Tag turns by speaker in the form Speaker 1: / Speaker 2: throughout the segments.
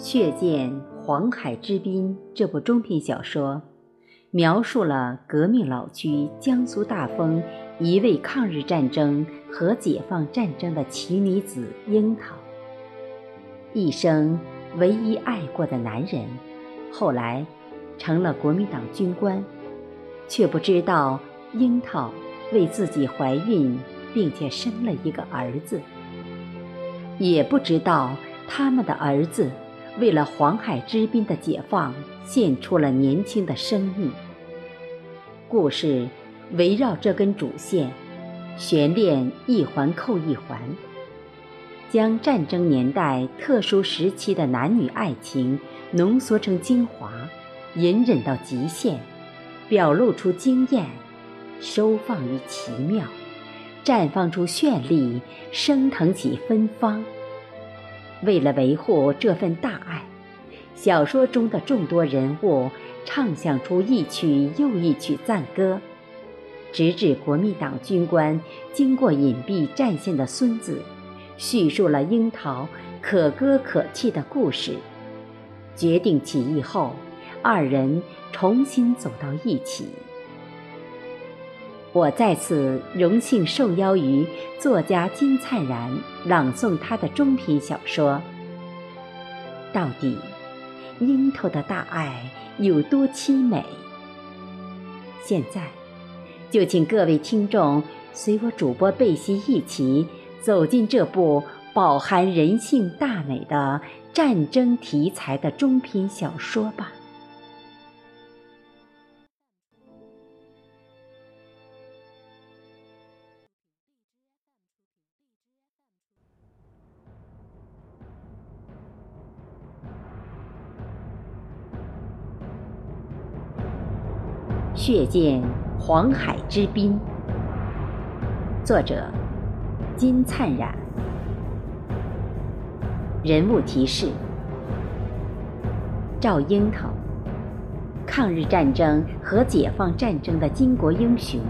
Speaker 1: 血溅黄海之滨这部中篇小说，描述了革命老区江苏大丰一位抗日战争和解放战争的奇女子樱桃，一生唯一爱过的男人，后来成了国民党军官，却不知道樱桃为自己怀孕，并且生了一个儿子。也不知道他们的儿子为了黄海之滨的解放，献出了年轻的生命。故事围绕这根主线，悬念一环扣一环，将战争年代特殊时期的男女爱情浓缩成精华，隐忍到极限，表露出惊艳，收放于奇妙。绽放出绚丽，升腾起芬芳。为了维护这份大爱，小说中的众多人物唱响出一曲又一曲赞歌，直至国民党军官经过隐蔽战线的孙子，叙述了樱桃可歌可泣的故事。决定起义后，二人重新走到一起。我在此荣幸受邀于作家金灿然朗诵他的中篇小说。到底，樱桃的大爱有多凄美？现在，就请各位听众随我主播贝西一起走进这部饱含人性大美的战争题材的中篇小说吧。血溅黄海之滨，作者金灿然。人物提示：赵樱桃，抗日战争和解放战争的巾帼英雄。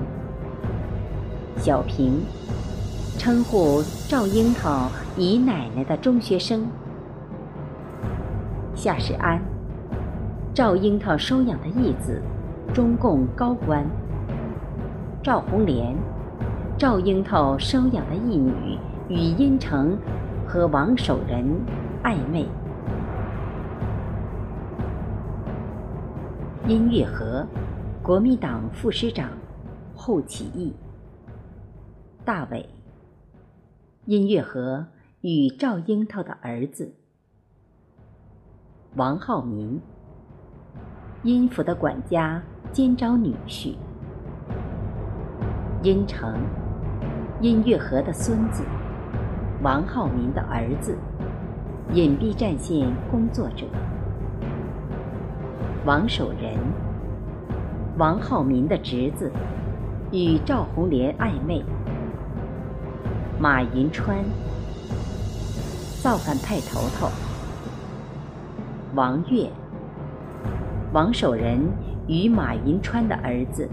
Speaker 1: 小平，称呼赵樱桃姨奶奶的中学生。夏世安，赵樱桃收养的义子。中共高官赵红莲，赵樱桃收养的义女，与殷城和王守仁暧昧。殷月和，国民党副师长，后起义。大伟，殷月和与赵樱桃的儿子。王浩民，殷府的管家。兼招女婿，殷城，殷月河的孙子，王浩民的儿子，隐蔽战线工作者，王守仁，王浩民的侄子，与赵红莲暧昧，马银川，造反派头头，王月，王守仁。与马银川的儿子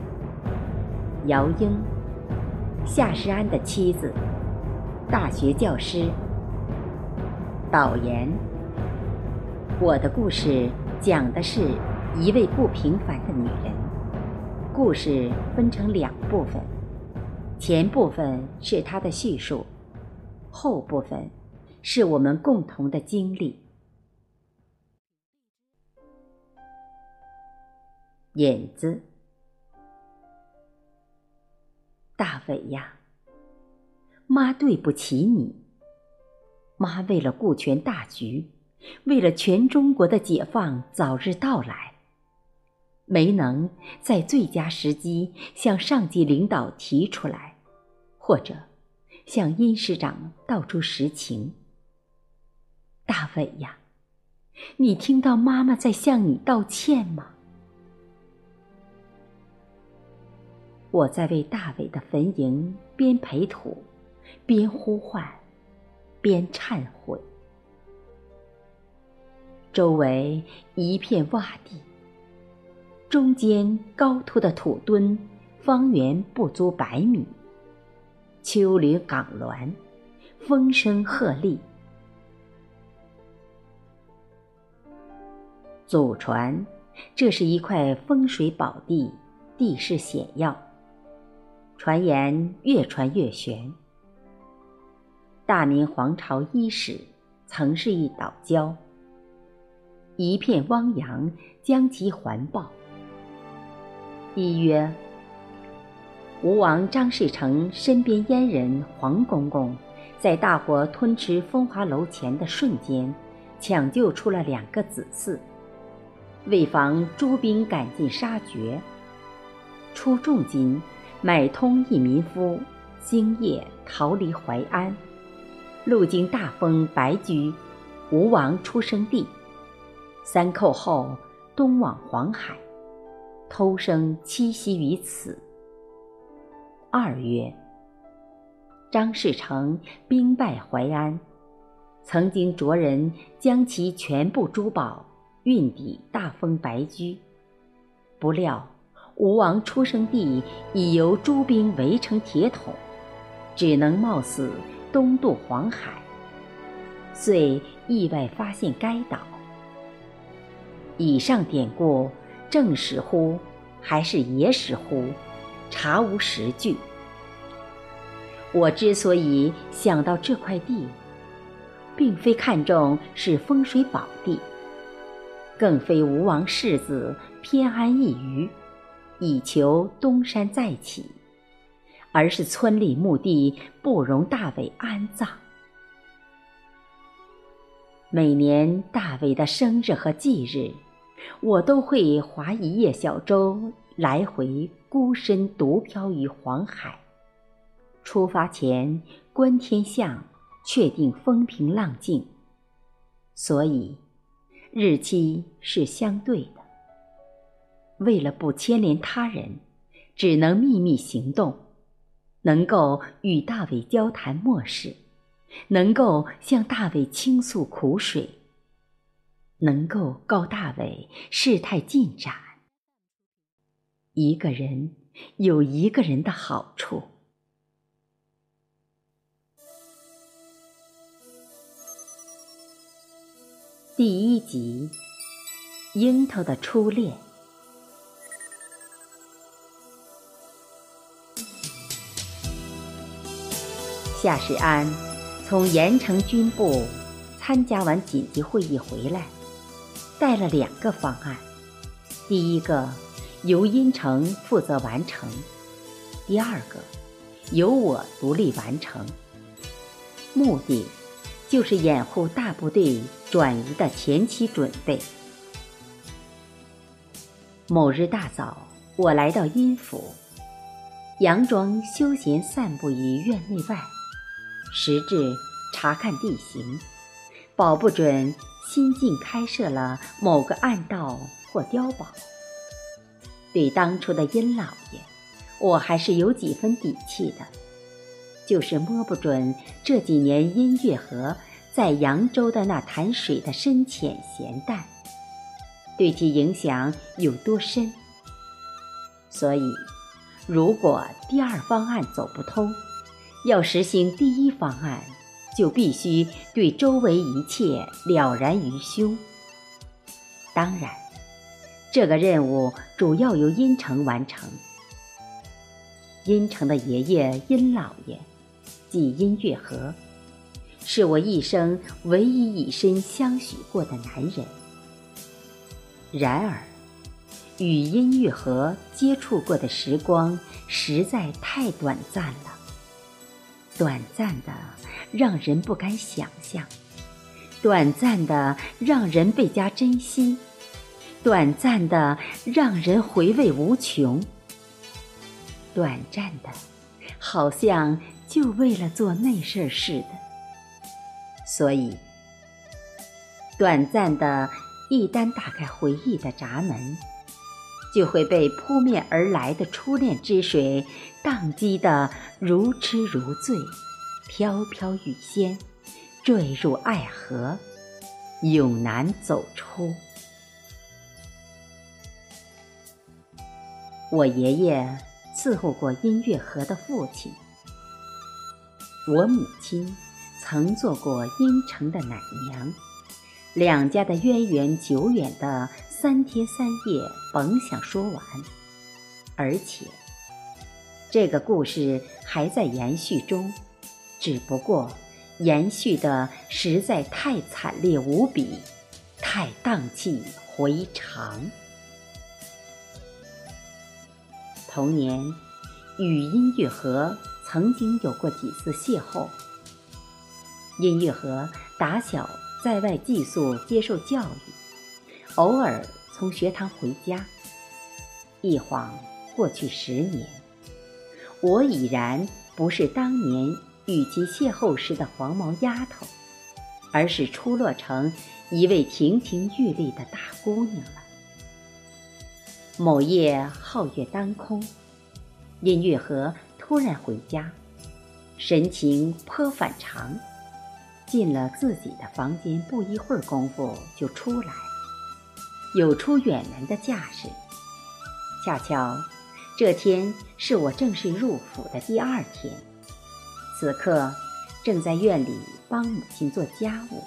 Speaker 1: 姚英，夏世安的妻子，大学教师。导言：我的故事讲的是一位不平凡的女人。故事分成两部分，前部分是她的叙述，后部分是我们共同的经历。引子，大伟呀，妈对不起你。妈为了顾全大局，为了全中国的解放早日到来，没能在最佳时机向上级领导提出来，或者向殷师长道出实情。大伟呀，你听到妈妈在向你道歉吗？我在为大伟的坟茔边培土，边呼唤，边忏悔。周围一片洼地，中间高凸的土墩，方圆不足百米。丘陵岗峦，风声鹤唳。祖传，这是一块风水宝地，地势险要。传言越传越玄。大明皇朝伊始，曾是一岛礁，一片汪洋将其环抱。一曰，吴王张士诚身边阉人黄公公，在大火吞吃风华楼前的瞬间，抢救出了两个子嗣。为防诸兵赶尽杀绝，出重金买通一民夫，星夜逃离淮安。路经大丰白居，吴王出生地。三寇后，东往黄海，偷生栖息于此。二月，张士诚兵败淮安，曾经着人将其全部珠宝运抵大丰白居，不料吴王出生地已由诸兵围成铁桶，只能冒死。东渡黄海，遂意外发现该岛。以上典故正史乎，还是野史乎？查无实据。我之所以想到这块地，并非看重是风水宝地，更非吴王世子偏安一隅，以求东山再起。而是村里墓地不容大伟安葬。每年大伟的生日和忌日，我都会划一叶小舟来回孤身独漂于黄海。出发前观天象，确定风平浪静，所以日期是相对。为了不牵连他人，只能秘密行动。能够与大伟交谈末世，能够向大伟倾诉苦水，能够告大伟事态进展。一个人有一个人的好处。第一集，樱桃的初恋。夏世安从盐城军部参加完紧急会议回来，带了两个方案：第一个由殷城负责完成；第二个由我独立完成。目的就是掩护大部队转移的前期准备。某日大早，我来到殷府，佯装休闲散步于院内外。实质查看地形，保不准新近开设了某个暗道或碉堡。对当初的殷老爷，我还是有几分底气的，就是摸不准这几年殷月河在扬州的那潭水的深浅咸淡，对其影响有多深。所以，如果第二方案走不通，要实行第一方案，就必须对周围一切了然于胸。当然，这个任务主要由殷城完成。殷城的爷爷殷老爷，即殷月河，是我一生唯一以身相许过的男人。然而，与殷月河接触过的时光实在太短暂了。短暂的，让人不敢想象；短暂的，让人倍加珍惜；短暂的，让人回味无穷；短暂的，好像就为了做那事儿似的。所以，短暂的，一旦打开回忆的闸门，就会被扑面而来的初恋之水。荡击的如痴如醉，飘飘欲仙，坠入爱河，永难走出。我爷爷伺候过音乐盒的父亲，我母亲曾做过阴城的奶娘，两家的渊源久远的三天三夜，甭想说完。而且，这个故事还在延续中，只不过延续的实在太惨烈无比，太荡气回肠。童年，与音乐盒曾经有过几次邂逅。音乐盒打小在外寄宿接受教育，偶尔从学堂回家，一晃。过去十年，我已然不是当年与其邂逅时的黄毛丫头，而是出落成一位亭亭玉立的大姑娘了。某夜皓月当空，音乐盒突然回家，神情颇反常。进了自己的房间，不一会儿功夫就出来，有出远门的架势。恰巧。这天是我正式入府的第二天，此刻正在院里帮母亲做家务。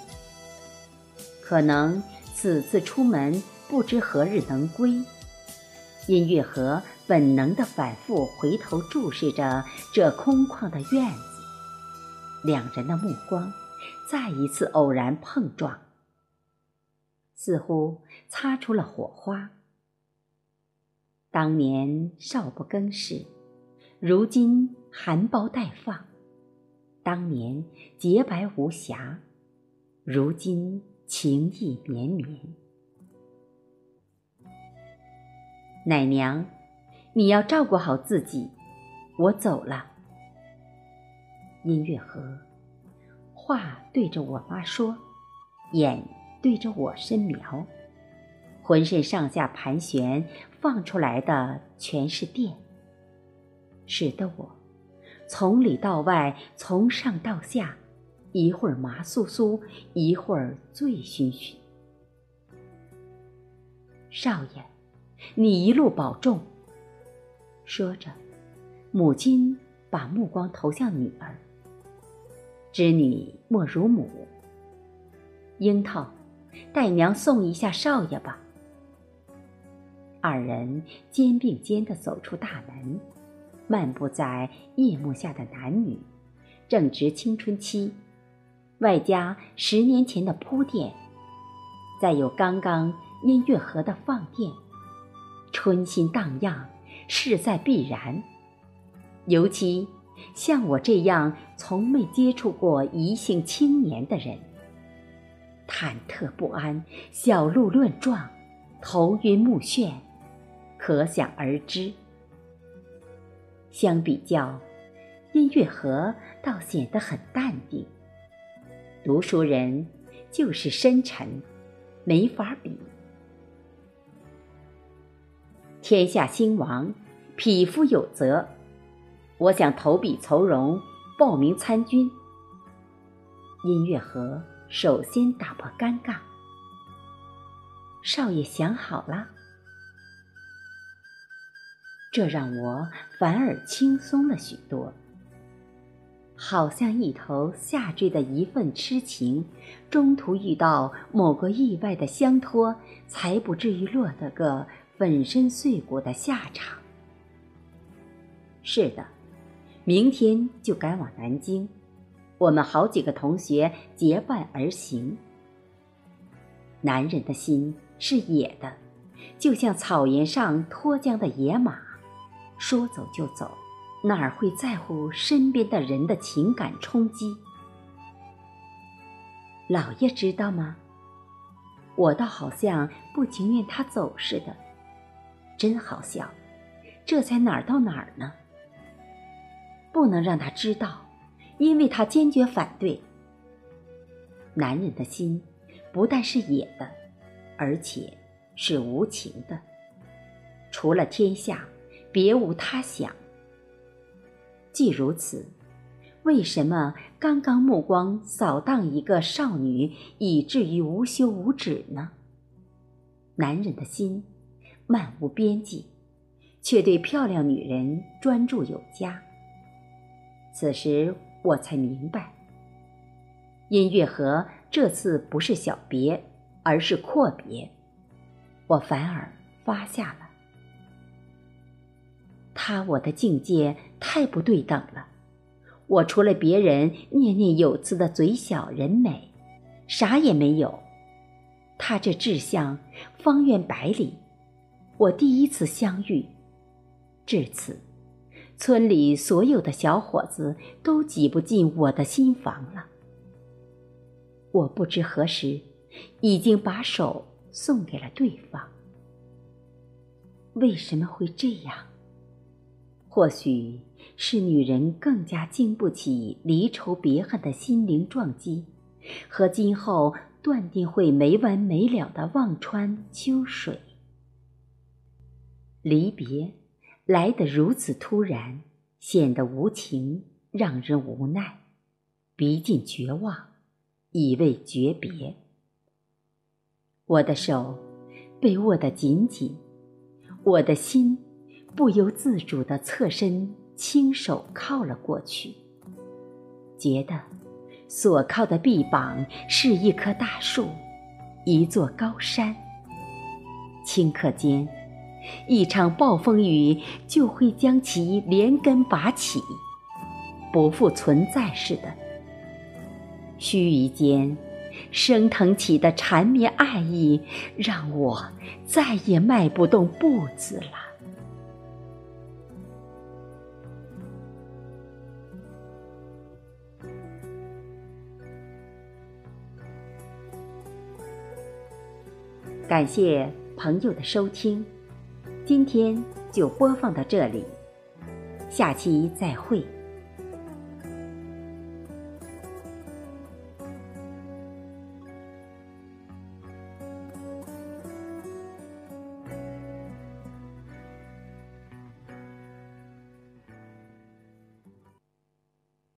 Speaker 1: 可能此次出门不知何日能归，音乐盒本能的反复回头注视着这空旷的院子，两人的目光再一次偶然碰撞，似乎擦出了火花。当年少不更事，如今含苞待放；当年洁白无瑕，如今情意绵绵。奶娘，你要照顾好自己，我走了。音乐盒，话对着我妈说，眼对着我深瞄。浑身上下盘旋，放出来的全是电，使得我从里到外，从上到下，一会儿麻酥酥，一会儿醉醺醺。少爷，你一路保重。说着，母亲把目光投向女儿。知女莫如母。樱桃，带娘送一下少爷吧。二人肩并肩地走出大门，漫步在夜幕下的男女，正值青春期，外加十年前的铺垫，再有刚刚音乐盒的放电，春心荡漾，势在必然。尤其像我这样从没接触过异性青年的人，忐忑不安，小鹿乱撞，头晕目眩。可想而知。相比较，音乐盒倒显得很淡定。读书人就是深沉，没法比。天下兴亡，匹夫有责。我想投笔从戎，报名参军。音乐盒首先打破尴尬。少爷想好了。这让我反而轻松了许多，好像一头下坠的一份痴情，中途遇到某个意外的相托，才不至于落得个粉身碎骨的下场。是的，明天就赶往南京，我们好几个同学结伴而行。男人的心是野的，就像草原上脱缰的野马。说走就走，哪儿会在乎身边的人的情感冲击？老爷知道吗？我倒好像不情愿他走似的，真好笑。这才哪儿到哪儿呢？不能让他知道，因为他坚决反对。男人的心不但是野的，而且是无情的。除了天下。别无他想。既如此，为什么刚刚目光扫荡一个少女，以至于无休无止呢？男人的心漫无边际，却对漂亮女人专注有加。此时我才明白，音乐盒这次不是小别，而是阔别，我反而发下了。他我的境界太不对等了，我除了别人念念有词的嘴小人美，啥也没有。他这志向方圆百里，我第一次相遇，至此，村里所有的小伙子都挤不进我的心房了。我不知何时，已经把手送给了对方。为什么会这样？或许是女人更加经不起离愁别恨的心灵撞击，和今后断定会没完没了的望穿秋水。离别来得如此突然，显得无情，让人无奈，逼近绝望。以为诀别，我的手被握得紧紧，我的心不由自主地侧身，轻手靠了过去，觉得所靠的臂膀是一棵大树，一座高山。顷刻间，一场暴风雨就会将其连根拔起，不复存在似的。须臾间，升腾起的缠绵爱意，让我再也迈不动步子了。感谢朋友的收听，今天就播放到这里，下期再会。